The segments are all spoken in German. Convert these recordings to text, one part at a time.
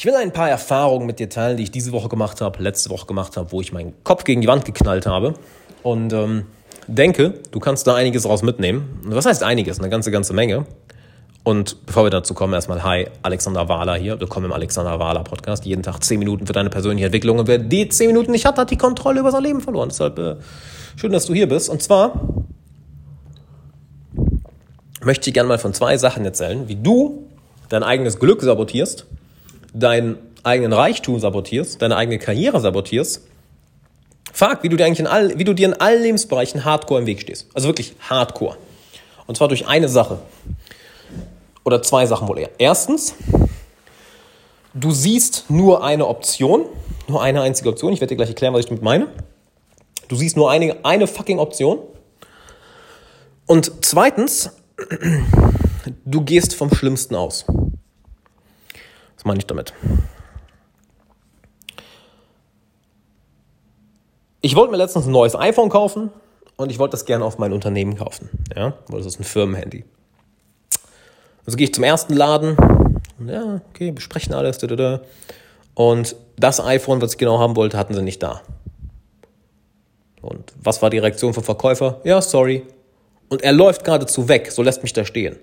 Ich will ein paar Erfahrungen mit dir teilen, die ich diese Woche gemacht habe, letzte Woche gemacht habe, wo ich meinen Kopf gegen die Wand geknallt habe. Und ähm, denke, du kannst da einiges raus mitnehmen. Was heißt einiges? Eine ganze, ganze Menge. Und bevor wir dazu kommen, erstmal Hi, Alexander Wahler hier. Willkommen im Alexander Wahler Podcast. Jeden Tag 10 Minuten für deine persönliche Entwicklung. Und wer die 10 Minuten nicht hat, hat die Kontrolle über sein Leben verloren. Deshalb äh, schön, dass du hier bist. Und zwar möchte ich gerne mal von zwei Sachen erzählen, wie du dein eigenes Glück sabotierst, deinen eigenen Reichtum sabotierst, deine eigene Karriere sabotierst. Frag, wie du dir eigentlich in all, wie du dir in allen Lebensbereichen hardcore im Weg stehst. Also wirklich hardcore. Und zwar durch eine Sache. Oder zwei Sachen wohl eher. Erstens, du siehst nur eine Option, nur eine einzige Option. Ich werde dir gleich erklären, was ich damit meine. Du siehst nur eine, eine fucking Option. Und zweitens, du gehst vom Schlimmsten aus. Was meine ich damit? Ich wollte mir letztens ein neues iPhone kaufen und ich wollte das gerne auf mein Unternehmen kaufen. Ja, weil das ist ein Firmenhandy. Also gehe ich zum ersten Laden. Ja, okay, besprechen alles. Und das iPhone, was ich genau haben wollte, hatten sie nicht da. Und was war die Reaktion vom Verkäufer? Ja, sorry. Und er läuft geradezu weg, so lässt mich da stehen.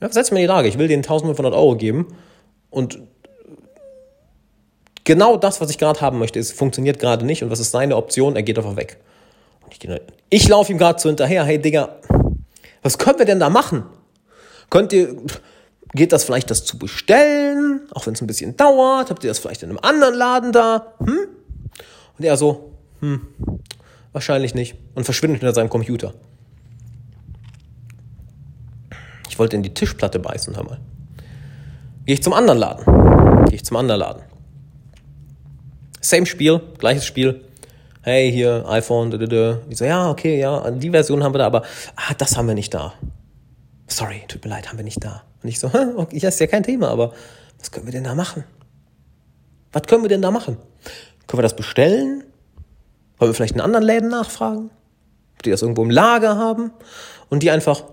Ja, setz mir in die Lage, ich will denen 1500 Euro geben und genau das, was ich gerade haben möchte, ist, funktioniert gerade nicht und was ist seine Option? Er geht einfach weg. Und ich, ich laufe ihm gerade so hinterher, hey Digga, was können wir denn da machen? Könnt ihr, geht das vielleicht, das zu bestellen, auch wenn es ein bisschen dauert? Habt ihr das vielleicht in einem anderen Laden da? Hm? Und er so, hm, wahrscheinlich nicht. Und verschwindet hinter seinem Computer. Ich wollte in die Tischplatte beißen, hör mal. Gehe ich zum anderen Laden. Gehe ich zum anderen Laden. Same Spiel, gleiches Spiel. Hey, hier, iPhone, da, Ich so, ja, okay, ja, die Version haben wir da, aber ah, das haben wir nicht da. Sorry, tut mir leid, haben wir nicht da. Und ich so, okay, das ist ja kein Thema, aber was können wir denn da machen? Was können wir denn da machen? Können wir das bestellen? Wollen wir vielleicht in anderen Läden nachfragen? Ob die das irgendwo im Lager haben? Und die einfach,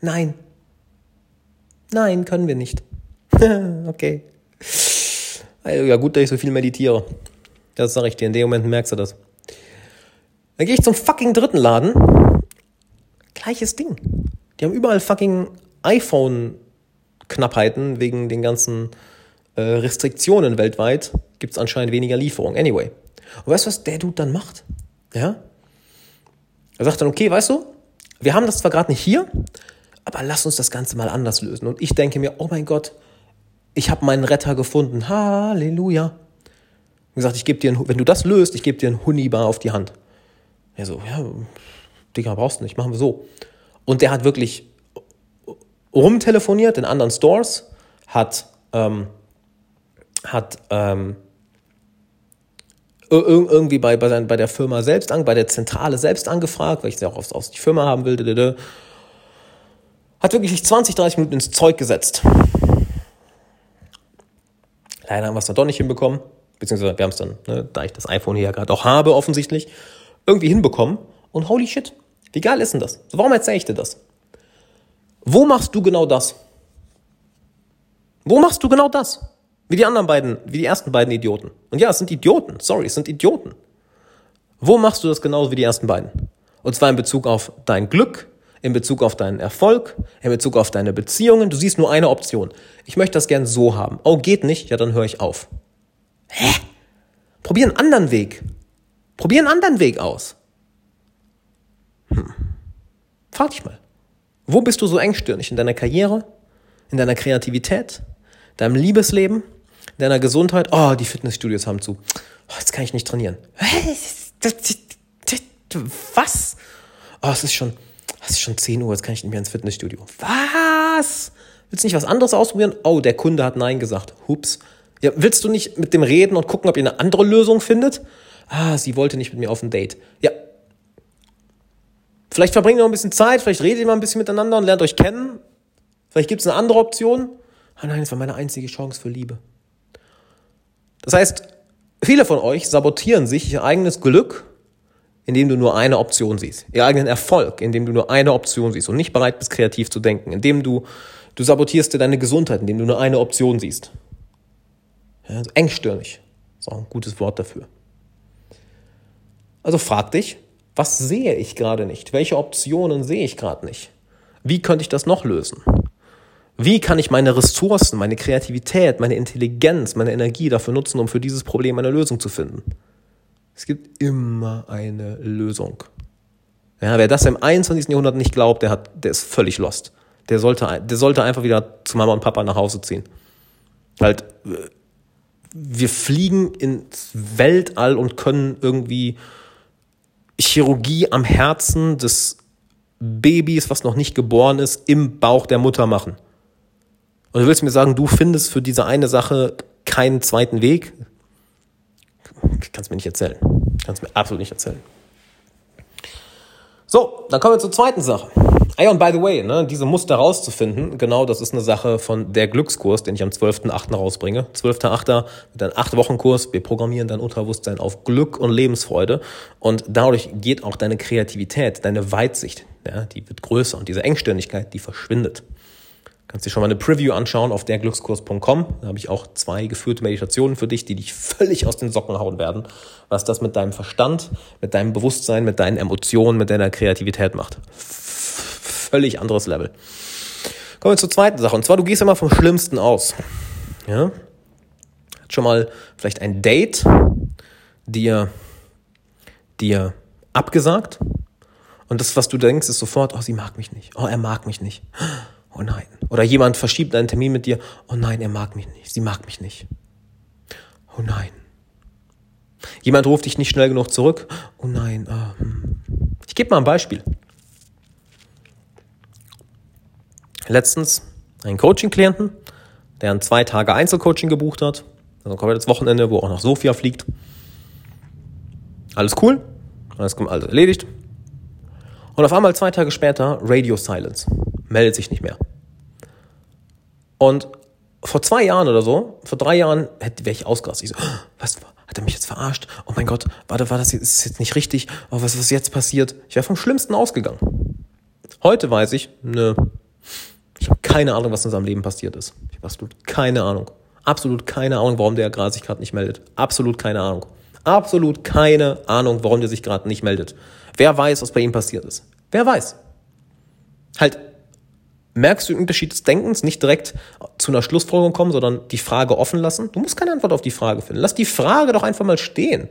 nein, nein, können wir nicht. okay. Ja, gut, dass ich so viel meditiere. Das sage ich dir. In dem Moment merkst du das. Dann gehe ich zum fucking dritten Laden. Gleiches Ding. Die haben überall fucking iPhone-Knappheiten wegen den ganzen äh, Restriktionen weltweit. Gibt es anscheinend weniger Lieferung. Anyway. Und weißt du, was der Dude dann macht? Ja? Er sagt dann, okay, weißt du, wir haben das zwar gerade nicht hier, aber lass uns das Ganze mal anders lösen. Und ich denke mir, oh mein Gott, ich habe meinen Retter gefunden. Halleluja. Und gesagt, ich gebe dir, ein, wenn du das löst, ich gebe dir ein Hunibar auf die Hand. Er so, ja, Digga, brauchst du nicht, machen wir so. Und der hat wirklich rumtelefoniert in anderen Stores, hat, ähm, hat ähm, irgendwie bei, bei, bei der Firma selbst, an, bei der Zentrale selbst angefragt, weil ich sie auch aus, aus die Firma haben will, hat wirklich 20, 30 Minuten ins Zeug gesetzt. Leider haben wir es dann doch nicht hinbekommen, beziehungsweise wir haben es dann, ne, da ich das iPhone hier gerade auch habe, offensichtlich, irgendwie hinbekommen. Und holy shit, wie geil ist denn das? Warum erzähle ich dir das? Wo machst du genau das? Wo machst du genau das? Wie die anderen beiden, wie die ersten beiden Idioten. Und ja, es sind Idioten, sorry, es sind Idioten. Wo machst du das genauso wie die ersten beiden? Und zwar in Bezug auf dein Glück, in Bezug auf deinen Erfolg, in Bezug auf deine Beziehungen. Du siehst nur eine Option. Ich möchte das gern so haben. Oh, geht nicht? Ja, dann höre ich auf. Hä? Probier einen anderen Weg. Probier einen anderen Weg aus. Hm. Frag dich mal. Wo bist du so engstirnig? In deiner Karriere? In deiner Kreativität? Deinem Liebesleben? In deiner Gesundheit? Oh, die Fitnessstudios haben zu. Oh, jetzt kann ich nicht trainieren. Was? Oh, es ist schon, es ist schon 10 Uhr, jetzt kann ich nicht mehr ins Fitnessstudio. Was? Willst du nicht was anderes ausprobieren? Oh, der Kunde hat Nein gesagt. Hups. Ja, willst du nicht mit dem reden und gucken, ob ihr eine andere Lösung findet? Ah, sie wollte nicht mit mir auf ein Date. Ja. Vielleicht verbringt ihr noch ein bisschen Zeit, vielleicht redet ihr mal ein bisschen miteinander und lernt euch kennen. Vielleicht gibt es eine andere Option. Ah nein, das war meine einzige Chance für Liebe. Das heißt, viele von euch sabotieren sich ihr eigenes Glück indem du nur eine Option siehst. Ihr eigenen Erfolg, indem du nur eine Option siehst und nicht bereit bist, kreativ zu denken. Indem du, du sabotierst dir deine Gesundheit, indem du nur eine Option siehst. Ja, also engstirnig ist auch ein gutes Wort dafür. Also frag dich, was sehe ich gerade nicht? Welche Optionen sehe ich gerade nicht? Wie könnte ich das noch lösen? Wie kann ich meine Ressourcen, meine Kreativität, meine Intelligenz, meine Energie dafür nutzen, um für dieses Problem eine Lösung zu finden? Es gibt immer eine Lösung. Ja, wer das im 21. Jahrhundert nicht glaubt, der, hat, der ist völlig lost. Der sollte, der sollte einfach wieder zu Mama und Papa nach Hause ziehen. Halt, wir fliegen ins Weltall und können irgendwie Chirurgie am Herzen des Babys, was noch nicht geboren ist, im Bauch der Mutter machen. Und du willst mir sagen, du findest für diese eine Sache keinen zweiten Weg? Kannst mir nicht erzählen. Kannst mir absolut nicht erzählen. So, dann kommen wir zur zweiten Sache. Ah ja, und by the way, ne, diese Muster rauszufinden, genau das ist eine Sache von der Glückskurs, den ich am 12.8. rausbringe. 12.8. mit einem 8-Wochen-Kurs. Wir programmieren dein Unterbewusstsein auf Glück und Lebensfreude. Und dadurch geht auch deine Kreativität, deine Weitsicht, ja, die wird größer und diese Engstirnigkeit, die verschwindet. Kannst dir schon mal eine Preview anschauen auf derglückskurs.com. Da habe ich auch zwei geführte Meditationen für dich, die dich völlig aus den Socken hauen werden, was das mit deinem Verstand, mit deinem Bewusstsein, mit deinen Emotionen, mit deiner Kreativität macht. Völlig anderes Level. Kommen wir zur zweiten Sache. Und zwar, du gehst immer vom Schlimmsten aus. Ja? Hat schon mal vielleicht ein Date dir, dir abgesagt. Und das, was du denkst, ist sofort, oh, sie mag mich nicht. Oh, er mag mich nicht oh nein. Oder jemand verschiebt einen Termin mit dir, oh nein, er mag mich nicht, sie mag mich nicht. Oh nein. Jemand ruft dich nicht schnell genug zurück, oh nein. Oh, hm. Ich gebe mal ein Beispiel. Letztens einen Coaching-Klienten, der ein zwei Tage Einzelcoaching gebucht hat, also komplettes Wochenende, wo auch noch Sofia fliegt. Alles cool, alles alles erledigt. Und auf einmal zwei Tage später Radio Silence meldet sich nicht mehr. Und vor zwei Jahren oder so, vor drei Jahren, wäre ich ausgerastet. Ich so, was, hat er mich jetzt verarscht? Oh mein Gott, warte, war das jetzt, ist jetzt nicht richtig? Oh, was ist jetzt passiert? Ich wäre vom Schlimmsten ausgegangen. Heute weiß ich, ne, ich habe keine Ahnung, was in seinem Leben passiert ist. Ich habe absolut keine Ahnung. Absolut keine Ahnung, warum der gerade sich gerade nicht meldet. Absolut keine Ahnung. Absolut keine Ahnung, warum der sich gerade nicht meldet. Wer weiß, was bei ihm passiert ist? Wer weiß? Halt, merkst du den Unterschied des Denkens, nicht direkt zu einer Schlussfolgerung kommen, sondern die Frage offen lassen. Du musst keine Antwort auf die Frage finden. Lass die Frage doch einfach mal stehen.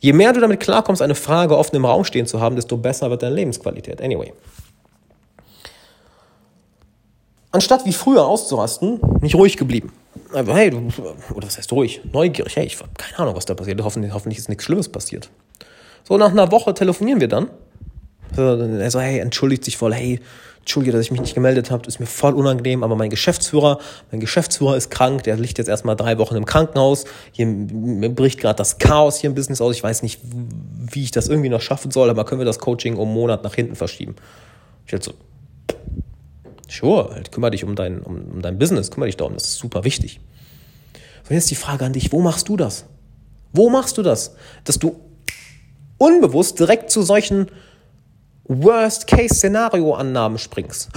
Je mehr du damit klarkommst, eine Frage offen im Raum stehen zu haben, desto besser wird deine Lebensqualität. Anyway. Anstatt wie früher auszurasten, nicht ruhig geblieben. Aber hey, du, oder was heißt ruhig? Neugierig. Hey, ich habe keine Ahnung, was da passiert. Hoffentlich, hoffentlich ist nichts Schlimmes passiert. So, nach einer Woche telefonieren wir dann. Er so, hey, entschuldigt sich voll, hey, entschuldige, dass ich mich nicht gemeldet habe, ist mir voll unangenehm, aber mein Geschäftsführer, mein Geschäftsführer ist krank, der liegt jetzt erstmal drei Wochen im Krankenhaus, hier bricht gerade das Chaos hier im Business aus, ich weiß nicht, wie ich das irgendwie noch schaffen soll, aber können wir das Coaching um einen Monat nach hinten verschieben? Ich halt so, sure, halt, kümmere dich um dein, um, um dein Business, kümmere dich darum, das ist super wichtig. Und jetzt die Frage an dich, wo machst du das? Wo machst du das? Dass du unbewusst direkt zu solchen Worst-Case-Szenario-Annahmen springst.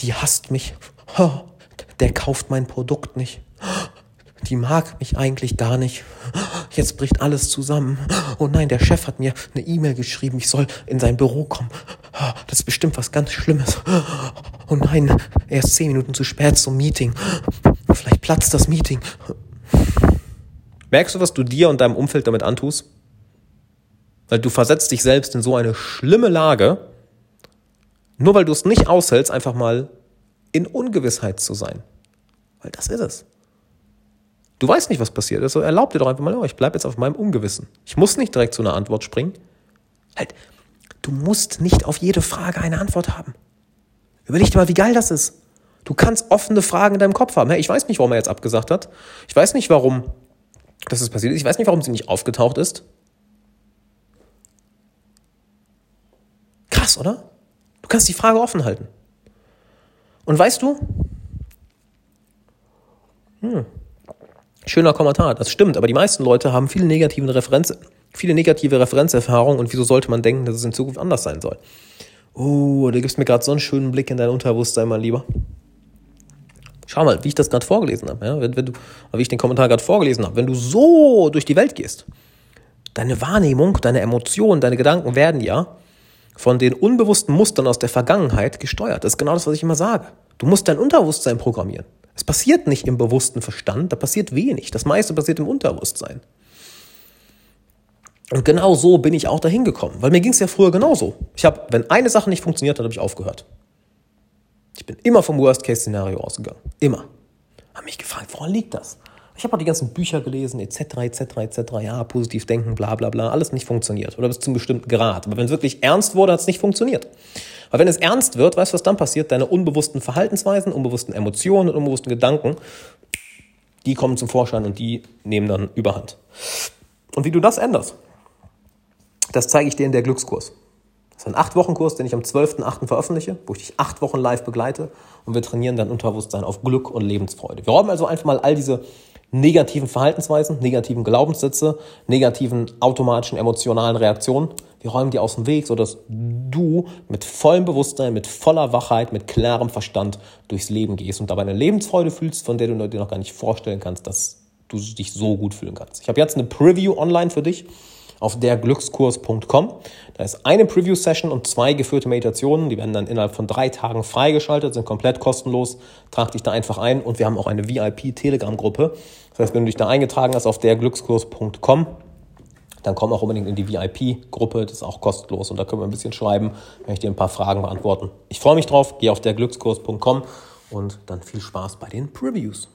Die hasst mich. Der kauft mein Produkt nicht. Die mag mich eigentlich gar nicht. Jetzt bricht alles zusammen. Oh nein, der Chef hat mir eine E-Mail geschrieben, ich soll in sein Büro kommen. Das ist bestimmt was ganz Schlimmes. Oh nein, er ist zehn Minuten zu spät zum Meeting. Vielleicht platzt das Meeting. Merkst du, was du dir und deinem Umfeld damit antust? Weil du versetzt dich selbst in so eine schlimme Lage, nur weil du es nicht aushältst, einfach mal in Ungewissheit zu sein. Weil das ist es. Du weißt nicht, was passiert ist. Also erlaub dir doch einfach mal, oh, ich bleibe jetzt auf meinem Ungewissen. Ich muss nicht direkt zu einer Antwort springen. Halt, du musst nicht auf jede Frage eine Antwort haben. Überleg dir mal, wie geil das ist. Du kannst offene Fragen in deinem Kopf haben. Hey, ich weiß nicht, warum er jetzt abgesagt hat. Ich weiß nicht, warum das ist passiert ist. Ich weiß nicht, warum sie nicht aufgetaucht ist. Krass, oder? Du kannst die Frage offen halten. Und weißt du, hm, schöner Kommentar, das stimmt, aber die meisten Leute haben viele negative Referenz, viele negative Referenzerfahrungen und wieso sollte man denken, dass es in Zukunft anders sein soll? Oh, du gibst mir gerade so einen schönen Blick in dein Unterbewusstsein, mein Lieber. schau mal, wie ich das gerade vorgelesen habe, ja? wenn, wenn wie ich den Kommentar gerade vorgelesen habe, wenn du so durch die Welt gehst, deine Wahrnehmung, deine Emotionen, deine Gedanken werden ja von den unbewussten Mustern aus der Vergangenheit gesteuert. Das ist genau das, was ich immer sage. Du musst dein Unterbewusstsein programmieren. Es passiert nicht im bewussten Verstand, da passiert wenig. Das meiste passiert im Unterbewusstsein. Und genau so bin ich auch dahin gekommen, weil mir ging es ja früher genauso. Ich habe, wenn eine Sache nicht funktioniert hat, habe ich aufgehört. Ich bin immer vom Worst-Case-Szenario ausgegangen. Immer. Habe mich gefragt, woran liegt das? Ich habe auch die ganzen Bücher gelesen, etc., etc., etc., ja, positiv denken, bla, bla, bla, alles nicht funktioniert. Oder bis zu einem bestimmten Grad. Aber wenn es wirklich ernst wurde, hat es nicht funktioniert. Weil wenn es ernst wird, weißt du, was dann passiert? Deine unbewussten Verhaltensweisen, unbewussten Emotionen und unbewussten Gedanken, die kommen zum Vorschein und die nehmen dann Überhand. Und wie du das änderst, das zeige ich dir in der Glückskurs. Das ist ein acht Wochen Kurs, den ich am 12.8. veröffentliche, wo ich dich acht Wochen live begleite und wir trainieren dein Unterbewusstsein auf Glück und Lebensfreude. Wir räumen also einfach mal all diese negativen Verhaltensweisen, negativen Glaubenssätze, negativen automatischen emotionalen Reaktionen. Wir räumen die aus dem Weg, sodass du mit vollem Bewusstsein, mit voller Wachheit, mit klarem Verstand durchs Leben gehst und dabei eine Lebensfreude fühlst, von der du dir noch gar nicht vorstellen kannst, dass du dich so gut fühlen kannst. Ich habe jetzt eine Preview online für dich auf derglückskurs.com. Da ist eine Preview-Session und zwei geführte Meditationen. Die werden dann innerhalb von drei Tagen freigeschaltet, sind komplett kostenlos. Trag dich da einfach ein und wir haben auch eine VIP-Telegram-Gruppe. Das heißt, wenn du dich da eingetragen hast auf derglückskurs.com, dann komm auch unbedingt in die VIP-Gruppe, das ist auch kostenlos und da können wir ein bisschen schreiben, wenn ich dir ein paar Fragen beantworten. Ich freue mich drauf, geh auf derglückskurs.com und dann viel Spaß bei den Previews.